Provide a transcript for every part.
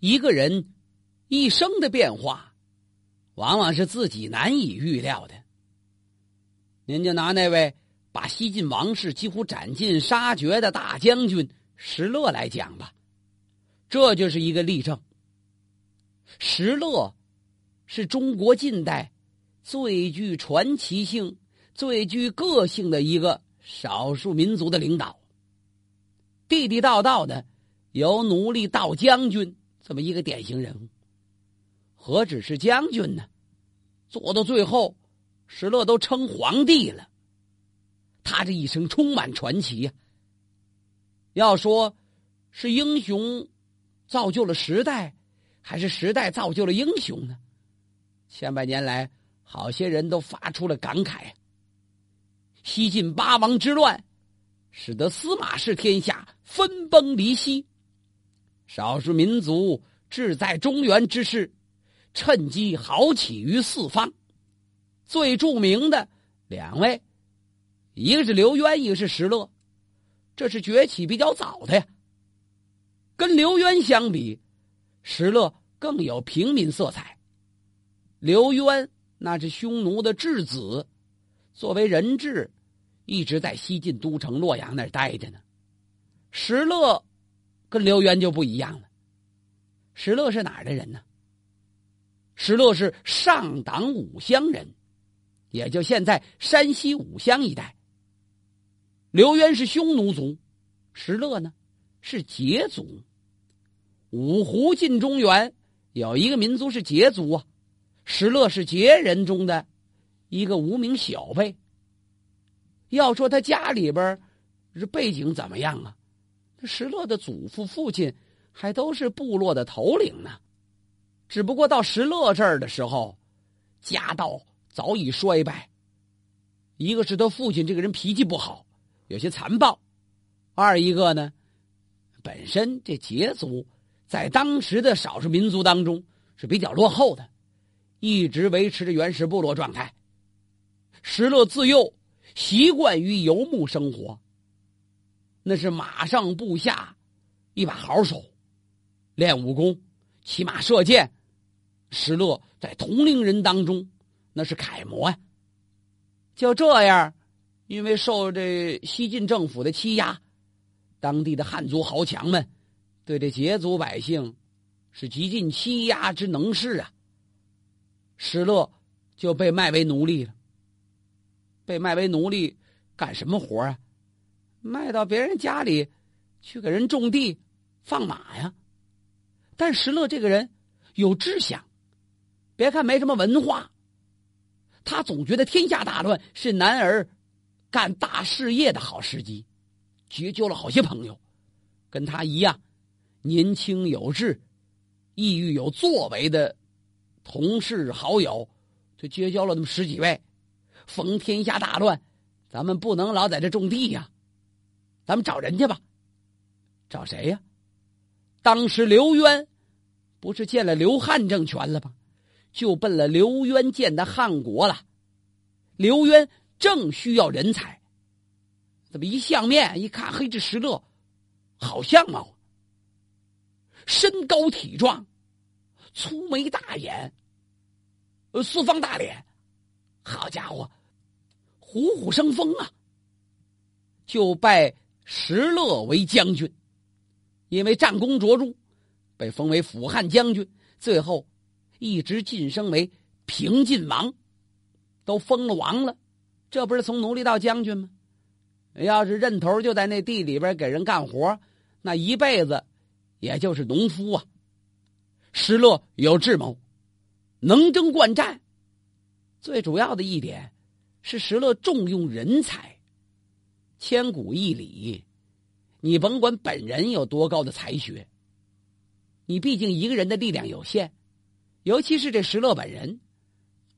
一个人一生的变化，往往是自己难以预料的。您就拿那位把西晋王室几乎斩尽杀绝的大将军石勒来讲吧，这就是一个例证。石勒是中国近代最具传奇性、最具个性的一个少数民族的领导，地地道道的由奴隶到将军这么一个典型人物。何止是将军呢？做到最后。石勒都称皇帝了，他这一生充满传奇呀。要说是英雄造就了时代，还是时代造就了英雄呢？千百年来，好些人都发出了感慨。西晋八王之乱，使得司马氏天下分崩离析，少数民族志在中原之势，趁机豪起于四方。最著名的两位，一个是刘渊，一个是石勒，这是崛起比较早的呀。跟刘渊相比，石勒更有平民色彩。刘渊那是匈奴的质子，作为人质，一直在西晋都城洛阳那儿待着呢。石勒跟刘渊就不一样了，石勒是哪儿的人呢？石勒是上党武乡人。也就现在山西武乡一带。刘渊是匈奴族，石勒呢是羯族。五胡进中原有一个民族是羯族啊，石勒是羯人中的一个无名小辈。要说他家里边是背景怎么样啊？石勒的祖父、父亲还都是部落的头领呢，只不过到石勒这儿的时候，家道。早已衰败。一个是他父亲这个人脾气不好，有些残暴；二一个呢，本身这羯族在当时的少数民族当中是比较落后的，一直维持着原始部落状态。石勒自幼习惯于游牧生活，那是马上步下一把好手，练武功、骑马射箭。石勒在同龄人当中。那是楷模呀！就这样，因为受这西晋政府的欺压，当地的汉族豪强们对这羯族百姓是极尽欺压之能事啊。石勒就被卖为奴隶了。被卖为奴隶干什么活啊？卖到别人家里去给人种地、放马呀。但石勒这个人有志向，别看没什么文化。他总觉得天下大乱是男儿干大事业的好时机，结交了好些朋友，跟他一样年轻有志、意欲有作为的同事好友，就结交了那么十几位。逢天下大乱，咱们不能老在这种地呀，咱们找人去吧。找谁呀？当时刘渊不是建了刘汉政权了吗？就奔了刘渊建的汉国了。刘渊正需要人才，怎么一相面一看，嘿，这石勒好相貌，身高体壮，粗眉大眼，呃，四方大脸，好家伙，虎虎生风啊！就拜石勒为将军，因为战功卓著，被封为辅汉将军，最后。一直晋升为平晋王，都封了王了，这不是从奴隶到将军吗？要是认头就在那地里边给人干活，那一辈子也就是农夫啊。石勒有智谋，能征惯战，最主要的一点是石勒重用人才。千古一理，你甭管本人有多高的才学，你毕竟一个人的力量有限。尤其是这石勒本人，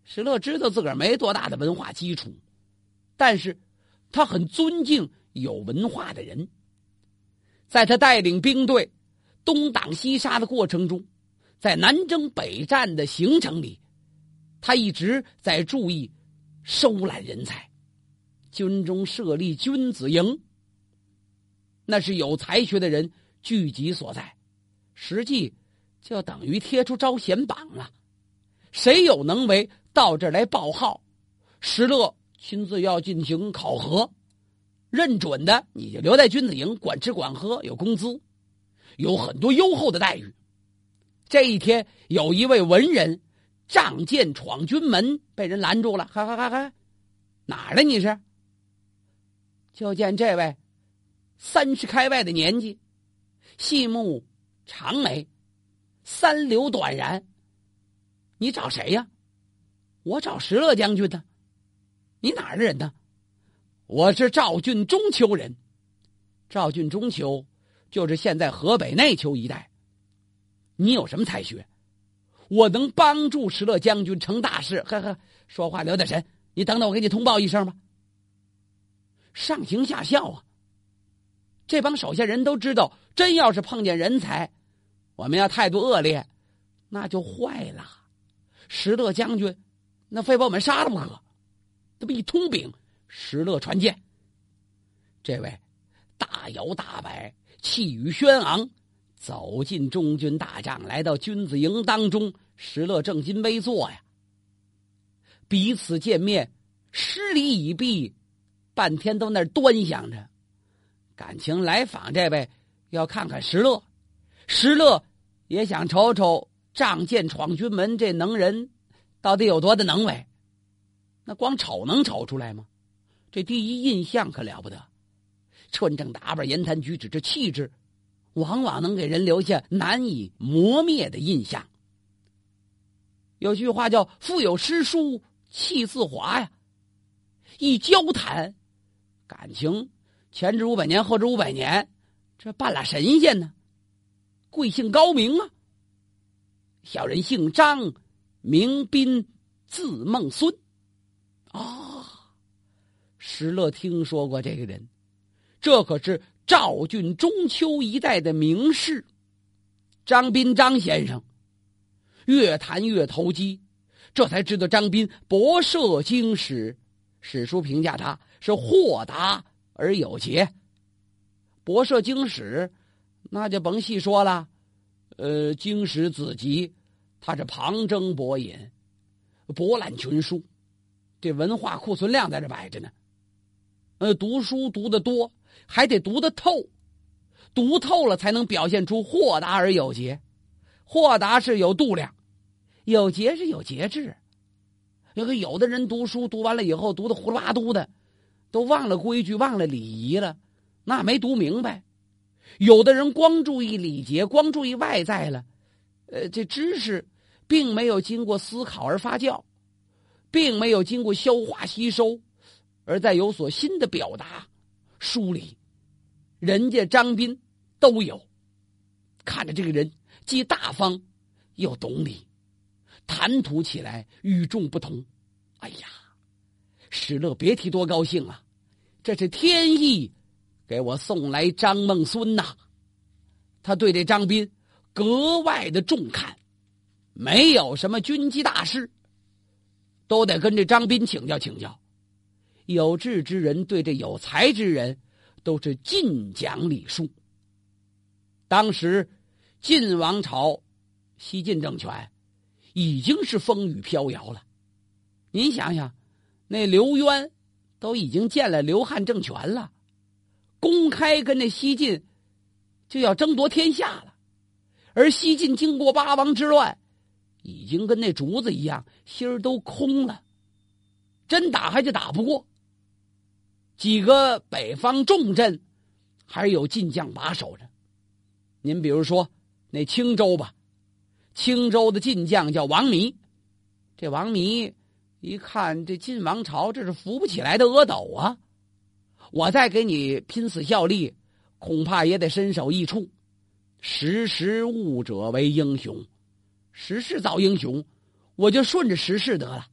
石勒知道自个儿没多大的文化基础，但是他很尊敬有文化的人。在他带领兵队东挡西杀的过程中，在南征北战的行程里，他一直在注意收揽人才，军中设立君子营，那是有才学的人聚集所在。实际。就等于贴出招贤榜了。谁有能为，到这儿来报号，石勒亲自要进行考核，认准的你就留在君子营管吃管喝，有工资，有很多优厚的待遇。这一天，有一位文人仗剑闯军门，被人拦住了。哈哈哈哈，哪儿的你是？就见这位三十开外的年纪，细目长眉，三绺短髯。你找谁呀？我找石勒将军呢。你哪儿的人呢？我是赵郡中丘人。赵郡中丘就是现在河北内丘一带。你有什么才学？我能帮助石勒将军成大事。呵呵，说话留点神。你等等，我给你通报一声吧。上行下效啊！这帮手下人都知道，真要是碰见人才，我们要态度恶劣，那就坏了。石勒将军，那非把我们杀了不可。这么一通禀，石勒传见。这位大摇大摆、气宇轩昂，走进中军大帐，来到君子营当中。石勒正襟危坐呀，彼此见面，施礼已毕。半天都那端详着，感情来访这位要看看石勒，石勒也想瞅瞅仗剑闯军门这能人到底有多的能为。那光瞅能瞅出来吗？这第一印象可了不得，穿正打扮、言谈举止这气质，往往能给人留下难以磨灭的印象。有句话叫“腹有诗书气自华”呀，一交谈。感情前知五百年，后知五百年，这半拉神仙呢？贵姓高明啊？小人姓张，名斌，字孟孙。啊，石勒听说过这个人，这可是赵郡中秋一带的名士，张斌张先生。越谈越投机，这才知道张斌博涉经史，史书评价他。是豁达而有节，博涉经史，那就甭细说了。呃，经史子集，他是旁征博引，博览群书，这文化库存量在这摆着呢。呃，读书读的多，还得读得透，读透了才能表现出豁达而有节。豁达是有度量，有节是有节制。有个有的人读书读完了以后，读的胡里八嘟的。都忘了规矩，忘了礼仪了，那没读明白。有的人光注意礼节，光注意外在了，呃，这知识并没有经过思考而发酵，并没有经过消化吸收，而在有所新的表达梳理。人家张斌都有，看着这个人既大方又懂礼，谈吐起来与众不同。哎呀！史乐别提多高兴了，这是天意，给我送来张孟孙呐。他对这张斌格外的重看，没有什么军机大事，都得跟这张斌请教请教。有志之人对这有才之人都是尽讲礼数。当时晋王朝西晋政权已经是风雨飘摇了，您想想。那刘渊都已经建了刘汉政权了，公开跟那西晋就要争夺天下了，而西晋经过八王之乱，已经跟那竹子一样，心儿都空了，真打还就打不过。几个北方重镇还是有晋将把守着，您比如说那青州吧，青州的晋将叫王弥，这王弥。一看这晋王朝，这是扶不起来的阿斗啊！我再给你拼死效力，恐怕也得身首异处。识时务者为英雄，时势造英雄，我就顺着时势得了。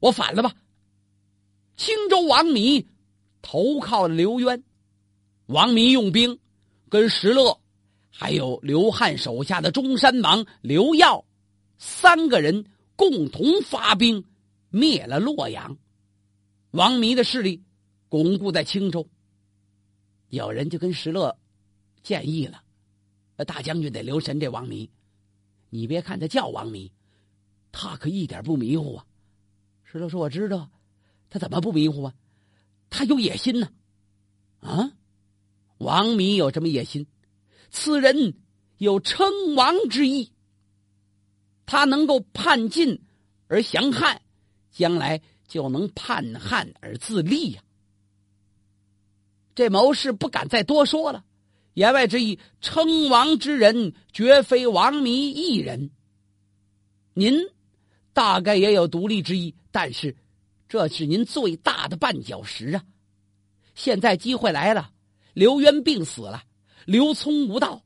我反了吧！青州王弥投靠刘渊，王弥用兵跟石勒，还有刘汉手下的中山王刘耀三个人共同发兵。灭了洛阳，王弥的势力巩固在青州。有人就跟石勒建议了：“大将军得留神这王弥，你别看他叫王弥，他可一点不迷糊啊。石勒说：“我知道，他怎么不迷糊啊？他有野心呢。啊，王弥有什么野心？此人有称王之意。他能够叛晋而降汉，将来就能叛汉而自立呀。这谋士不敢再多说了。”言外之意，称王之人绝非王弥一人。您大概也有独立之意，但是这是您最大的绊脚石啊！现在机会来了，刘渊病死了，刘聪无道，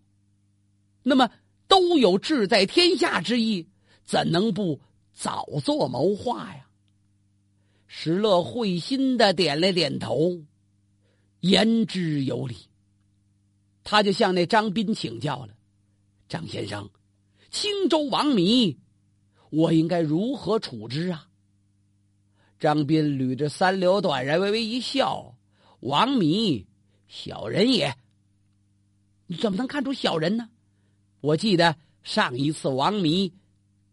那么都有志在天下之意，怎能不早做谋划呀？石勒会心的点了点头，言之有理。他就向那张斌请教了：“张先生，青州王弥，我应该如何处置啊？”张斌捋着三绺短髯，微微一笑：“王弥，小人也。你怎么能看出小人呢？我记得上一次王弥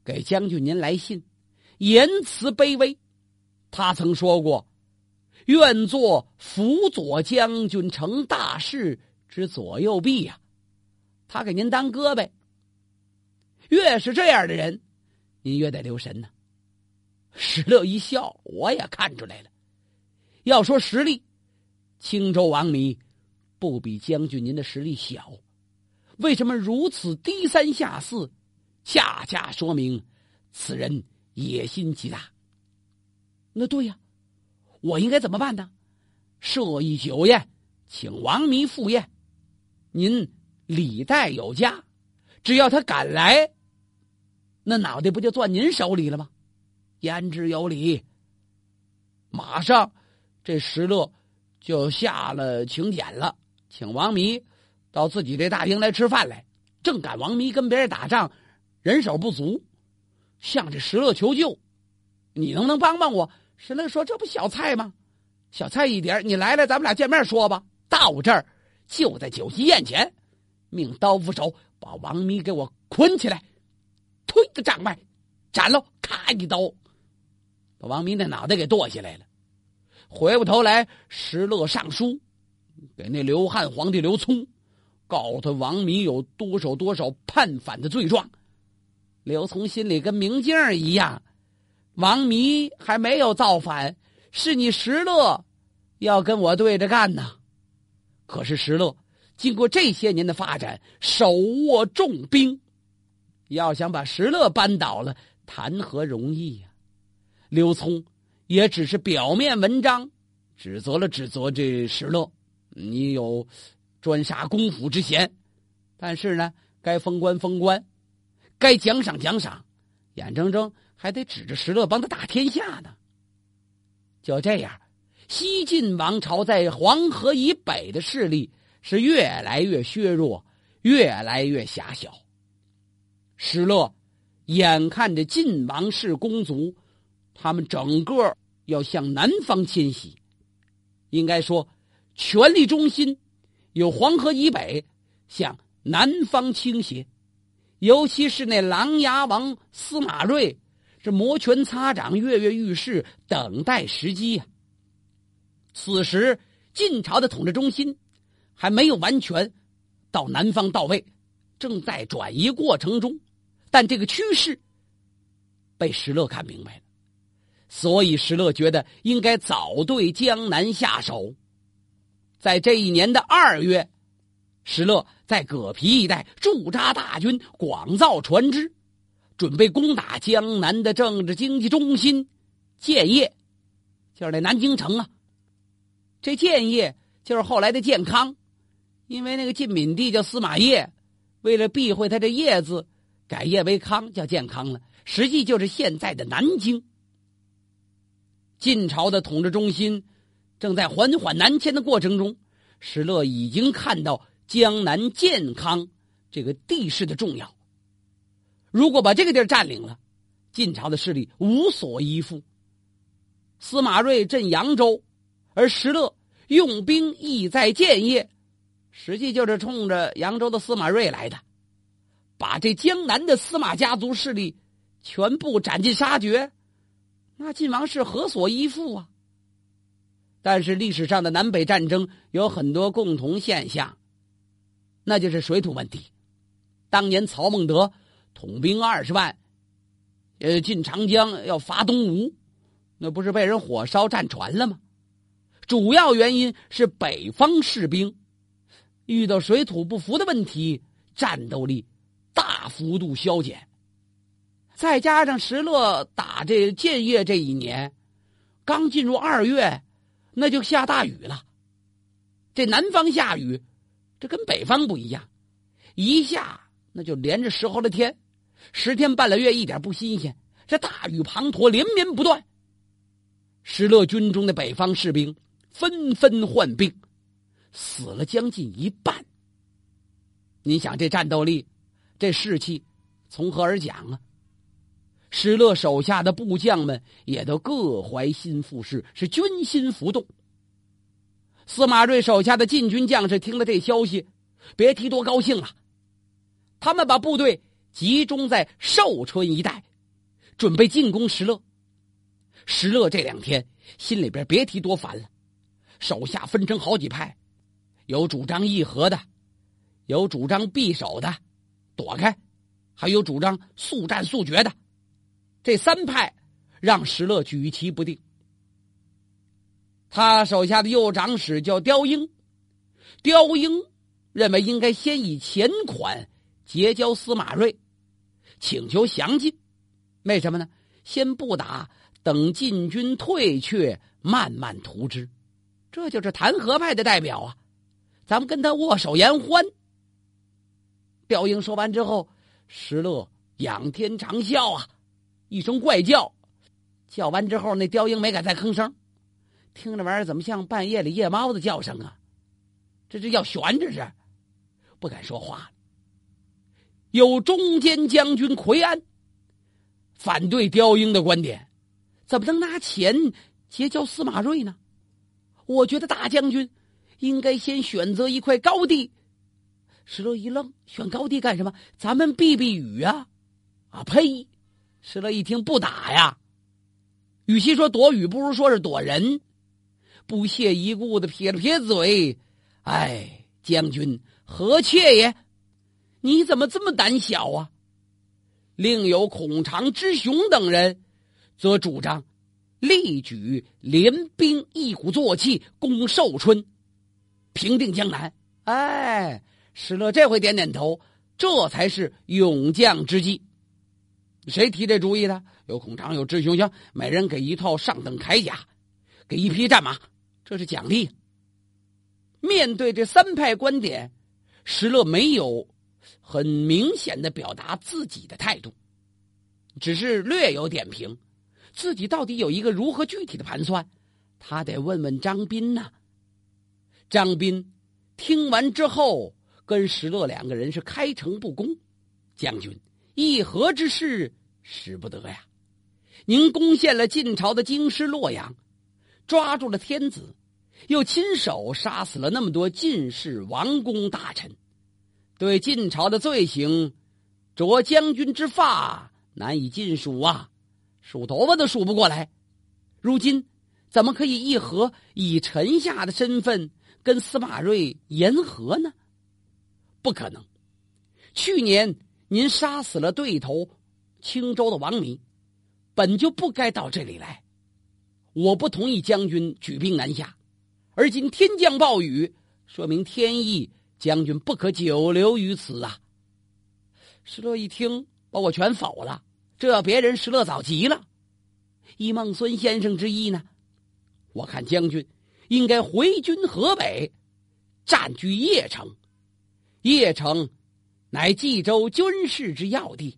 给将军您来信，言辞卑微，他曾说过，愿做辅佐将军成大事。”之左右臂呀，他给您当胳膊。越是这样的人，您越得留神呢。石勒一笑，我也看出来了。要说实力，青州王弥不比将军您的实力小。为什么如此低三下四？恰恰说明此人野心极大。那对呀，我应该怎么办呢？设一酒宴，请王弥赴宴。您礼待有加，只要他敢来，那脑袋不就攥您手里了吗？言之有理。马上，这石勒就下了请柬了，请王弥到自己这大厅来吃饭来。正赶王弥跟别人打仗，人手不足，向这石勒求救。你能不能帮帮我？石勒说：“这不小菜吗？小菜一碟，你来了，咱们俩见面说吧。到这儿。”就在酒席宴前，命刀斧手把王弥给我捆起来，推个帐外，斩了，咔一刀，把王弥那脑袋给剁下来了。回过头来，石勒上书给那刘汉皇帝刘聪，告诉他王弥有多少多少叛反的罪状。刘聪心里跟明镜一样，王弥还没有造反，是你石勒要跟我对着干呢。可是石勒经过这些年的发展，手握重兵，要想把石勒扳倒了，谈何容易呀？刘聪也只是表面文章，指责了指责这石勒，你有专杀公府之嫌，但是呢，该封官封官，该奖赏奖赏，眼睁睁还得指着石勒帮他打天下呢。就这样。西晋王朝在黄河以北的势力是越来越削弱，越来越狭小。石勒眼看着晋王室公族，他们整个要向南方迁徙，应该说，权力中心有黄河以北向南方倾斜，尤其是那琅琊王司马睿，是摩拳擦掌、跃跃欲试，等待时机呀。此时，晋朝的统治中心还没有完全到南方到位，正在转移过程中。但这个趋势被石勒看明白了，所以石勒觉得应该早对江南下手。在这一年的二月，石勒在葛皮一带驻扎大军，广造船只，准备攻打江南的政治经济中心建业，就是那南京城啊。这建业就是后来的建康，因为那个晋闵帝叫司马业，为了避讳他这“业”字，改业为康，叫建康了。实际就是现在的南京。晋朝的统治中心正在缓缓南迁的过程中，石勒已经看到江南建康这个地势的重要。如果把这个地儿占领了，晋朝的势力无所依附。司马睿镇扬州。而石勒用兵意在建业，实际就是冲着扬州的司马睿来的。把这江南的司马家族势力全部斩尽杀绝，那晋王是何所依附啊？但是历史上的南北战争有很多共同现象，那就是水土问题。当年曹孟德统兵二十万，呃，进长江要伐东吴，那不是被人火烧战船了吗？主要原因是北方士兵遇到水土不服的问题，战斗力大幅度消减。再加上石勒打这建业这一年，刚进入二月，那就下大雨了。这南方下雨，这跟北方不一样，一下那就连着十好多天，十天半个月一点不新鲜。这大雨滂沱，连绵不断。石勒军中的北方士兵。纷纷患病，死了将近一半。你想这战斗力，这士气，从何而讲啊？石勒手下的部将们也都各怀心腹事，是军心浮动。司马睿手下的禁军将士听了这消息，别提多高兴了。他们把部队集中在寿春一带，准备进攻石勒。石勒这两天心里边别提多烦了。手下分成好几派，有主张议和的，有主张避守的，躲开，还有主张速战速决的。这三派让石勒举棋不定。他手下的右长史叫刁英，刁英认为应该先以钱款结交司马睿，请求降晋。为什么呢？先不打，等晋军退却，慢慢图之。这就是弹劾派的代表啊，咱们跟他握手言欢。刁英说完之后，石勒仰天长啸啊，一声怪叫，叫完之后，那刁英没敢再吭声，听这玩意儿怎么像半夜里夜猫子叫声啊？这这要悬，这是不敢说话。有中间将军奎安反对刁英的观点，怎么能拿钱结交司马睿呢？我觉得大将军应该先选择一块高地。石勒一愣，选高地干什么？咱们避避雨呀！啊呸！石勒一听不打呀，与其说躲雨，不如说是躲人。不屑一顾的撇了撇嘴：“哎，将军何切也？你怎么这么胆小啊？”另有孔常、之雄等人则主张。力举联兵，一鼓作气攻寿春，平定江南。哎，石勒这回点点头，这才是勇将之计。谁提这主意的？有孔常，有志雄，行，每人给一套上等铠甲，给一匹战马，这是奖励。面对这三派观点，石勒没有很明显的表达自己的态度，只是略有点评。自己到底有一个如何具体的盘算？他得问问张斌呐。张斌听完之后，跟石勒两个人是开诚布公：“将军，议和之事使不得呀！您攻陷了晋朝的京师洛阳，抓住了天子，又亲手杀死了那么多晋士王公大臣，对晋朝的罪行，着将军之发，难以尽数啊！”数头发都数不过来，如今怎么可以议和，以臣下的身份跟司马睿言和呢？不可能。去年您杀死了对头青州的王弥，本就不该到这里来。我不同意将军举兵南下，而今天降暴雨，说明天意，将军不可久留于此啊。石勒一听，把我全否了。这别人石勒早急了，依孟孙先生之意呢，我看将军应该回军河北，占据邺城。邺城乃冀州军事之要地，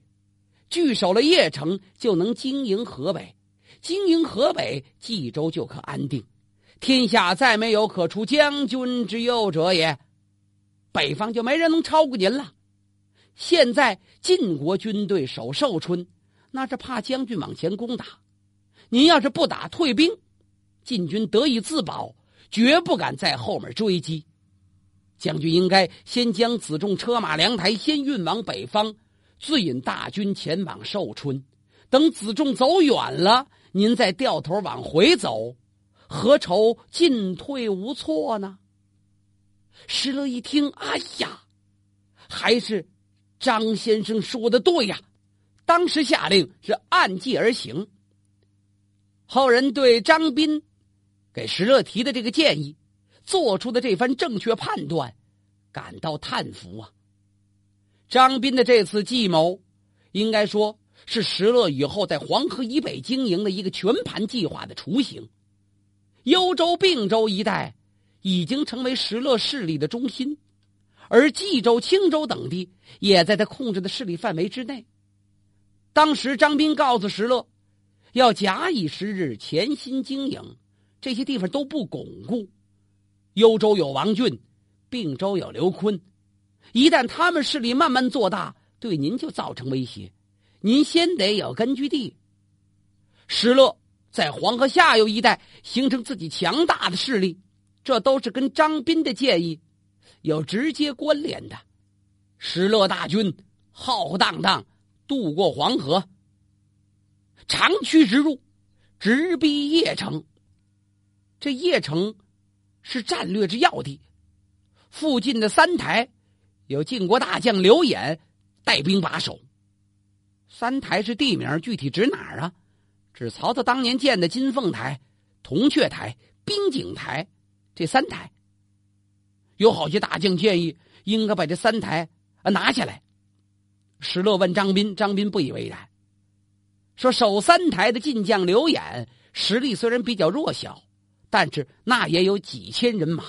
据守了邺城，就能经营河北。经营河北，冀州就可安定，天下再没有可出将军之右者也。北方就没人能超过您了。现在晋国军队守寿春。那是怕将军往前攻打，您要是不打退兵，晋军得以自保，绝不敢在后面追击。将军应该先将子重车马粮台先运往北方，自引大军前往寿春。等子仲走远了，您再掉头往回走，何愁进退无措呢？石勒一听，哎呀，还是张先生说的对呀！当时下令是按计而行。后人对张斌给石勒提的这个建议，做出的这番正确判断，感到叹服啊！张斌的这次计谋，应该说。是石勒以后在黄河以北经营的一个全盘计划的雏形。幽州、并州一带已经成为石勒势力的中心，而冀州、青州等地也在他控制的势力范围之内。当时张斌告诉石勒，要假以时日，潜心经营这些地方都不巩固。幽州有王俊，并州有刘坤，一旦他们势力慢慢做大，对您就造成威胁。您先得有根据地。石勒在黄河下游一带形成自己强大的势力，这都是跟张斌的建议有直接关联的。石勒大军浩浩荡荡渡过黄河，长驱直入，直逼邺城。这邺城是战略之要地，附近的三台有晋国大将刘演带兵把守。三台是地名，具体指哪儿啊？指曹操当年建的金凤台、铜雀台、冰景台这三台。有好些大将建议应该把这三台啊拿下来。石勒问张斌，张斌不以为然，说守三台的晋将刘演实力虽然比较弱小，但是那也有几千人马。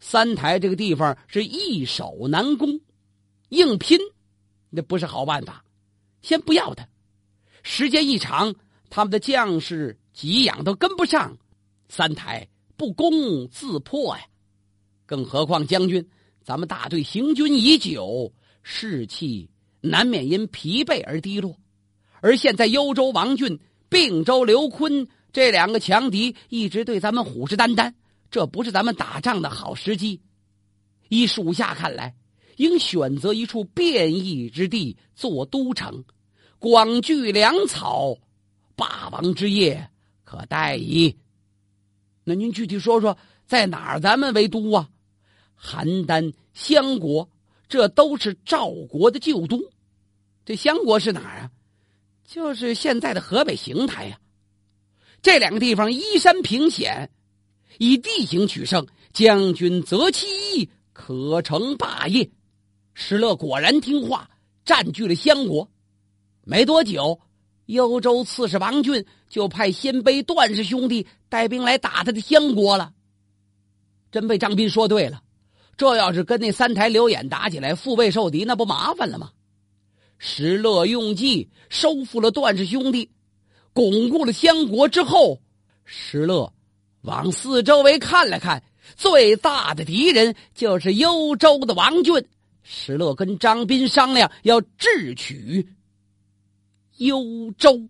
三台这个地方是易守难攻，硬拼那不是好办法。先不要他，时间一长，他们的将士给养都跟不上，三台不攻自破呀。更何况将军，咱们大队行军已久，士气难免因疲惫而低落。而现在幽州王俊、并州刘坤这两个强敌一直对咱们虎视眈眈，这不是咱们打仗的好时机。依属下看来，应选择一处变异之地做都城。广聚粮草，霸王之业可待矣。那您具体说说，在哪儿咱们为都啊？邯郸、襄国，这都是赵国的旧都。这襄国是哪儿啊？就是现在的河北邢台呀。这两个地方依山平险，以地形取胜，将军择其一可成霸业。石勒果然听话，占据了襄国。没多久，幽州刺史王俊就派鲜卑段氏兄弟带兵来打他的相国了。真被张斌说对了，这要是跟那三台刘演打起来，腹背受敌，那不麻烦了吗？石勒用计收复了段氏兄弟，巩固了相国之后，石勒往四周围看了看，最大的敌人就是幽州的王俊。石勒跟张斌商量，要智取。幽州。